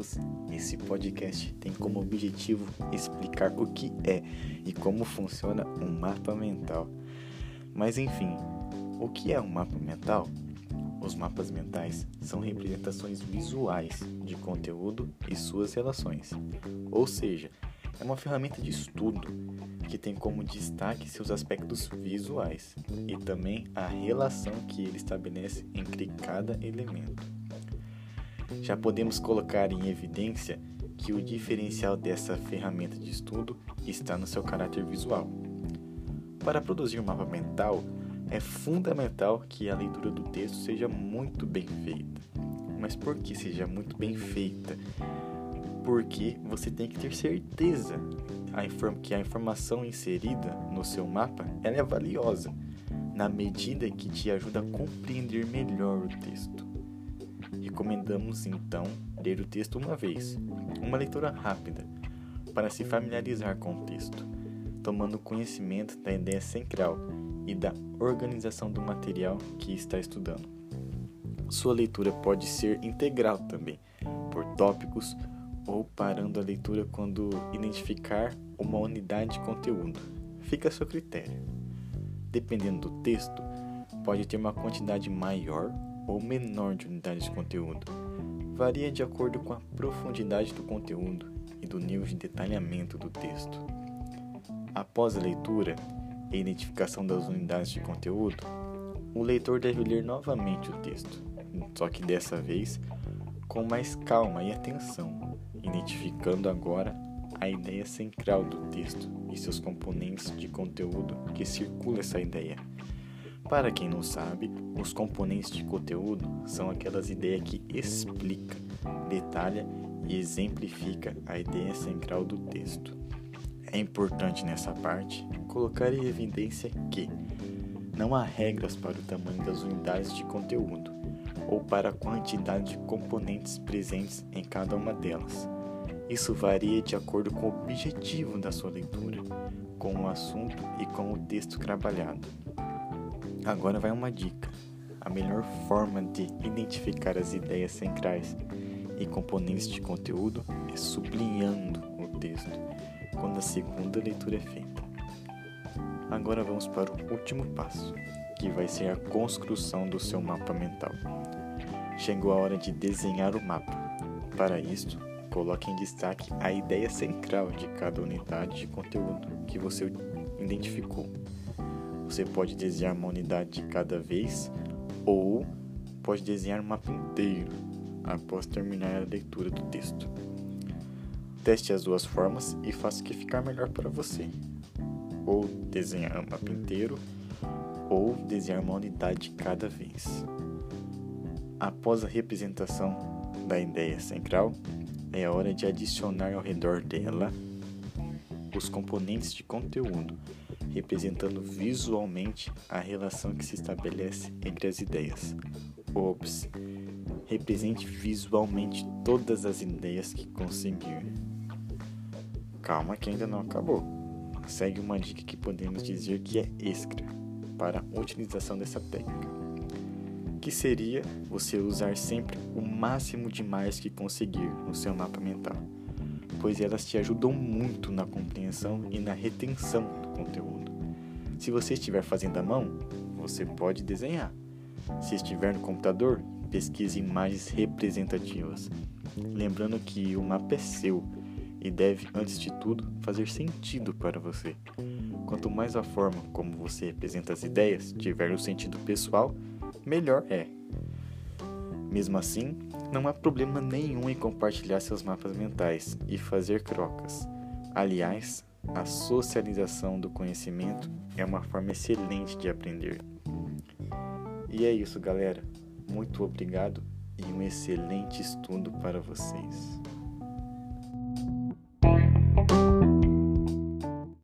Tópicos, esse podcast tem como objetivo explicar o que é e como funciona um mapa mental. Mas enfim, o que é um mapa mental? Os mapas mentais são representações visuais de conteúdo e suas relações. Ou seja, é uma ferramenta de estudo que tem como destaque seus aspectos visuais e também a relação que ele estabelece entre cada elemento. Já podemos colocar em evidência que o diferencial dessa ferramenta de estudo está no seu caráter visual. Para produzir um mapa mental, é fundamental que a leitura do texto seja muito bem feita. Mas por que seja muito bem feita? Porque você tem que ter certeza que a informação inserida no seu mapa é valiosa, na medida que te ajuda a compreender melhor o texto. Recomendamos então ler o texto uma vez, uma leitura rápida, para se familiarizar com o texto, tomando conhecimento da ideia central e da organização do material que está estudando. Sua leitura pode ser integral também, por tópicos ou parando a leitura quando identificar uma unidade de conteúdo. Fica a seu critério. Dependendo do texto, pode ter uma quantidade maior ou menor de unidades de conteúdo. Varia de acordo com a profundidade do conteúdo e do nível de detalhamento do texto. Após a leitura, e identificação das unidades de conteúdo, o leitor deve ler novamente o texto, só que dessa vez com mais calma e atenção, identificando agora a ideia central do texto e seus componentes de conteúdo que circula essa ideia. Para quem não sabe, os componentes de conteúdo são aquelas ideias que explica, detalha e exemplifica a ideia central do texto. É importante nessa parte colocar em evidência que não há regras para o tamanho das unidades de conteúdo ou para a quantidade de componentes presentes em cada uma delas. Isso varia de acordo com o objetivo da sua leitura, com o assunto e com o texto trabalhado. Agora vai uma dica. A melhor forma de identificar as ideias centrais e componentes de conteúdo é sublinhando o texto quando a segunda leitura é feita. Agora vamos para o último passo, que vai ser a construção do seu mapa mental. Chegou a hora de desenhar o mapa. Para isto, coloque em destaque a ideia central de cada unidade de conteúdo que você identificou. Você pode desenhar uma unidade de cada vez ou pode desenhar um mapa inteiro após terminar a leitura do texto. Teste as duas formas e faça o que ficar melhor para você. Ou desenhar um mapa inteiro, ou desenhar uma unidade de cada vez. Após a representação da ideia central, é hora de adicionar ao redor dela os componentes de conteúdo, representando visualmente a relação que se estabelece entre as ideias. Ops, represente visualmente todas as ideias que conseguir. Calma que ainda não acabou. Segue uma dica que podemos dizer que é extra para a utilização dessa técnica, que seria você usar sempre o máximo de mais que conseguir no seu mapa mental, pois elas te ajudam muito na compreensão e na retenção do conteúdo. Se você estiver fazendo à mão, você pode desenhar. Se estiver no computador, pesquise imagens representativas. Lembrando que o mapa é seu e deve, antes de tudo, fazer sentido para você. Quanto mais a forma como você representa as ideias tiver um sentido pessoal, melhor é. Mesmo assim, não há problema nenhum em compartilhar seus mapas mentais e fazer trocas. Aliás, a socialização do conhecimento é uma forma excelente de aprender. E é isso, galera. Muito obrigado e um excelente estudo para vocês.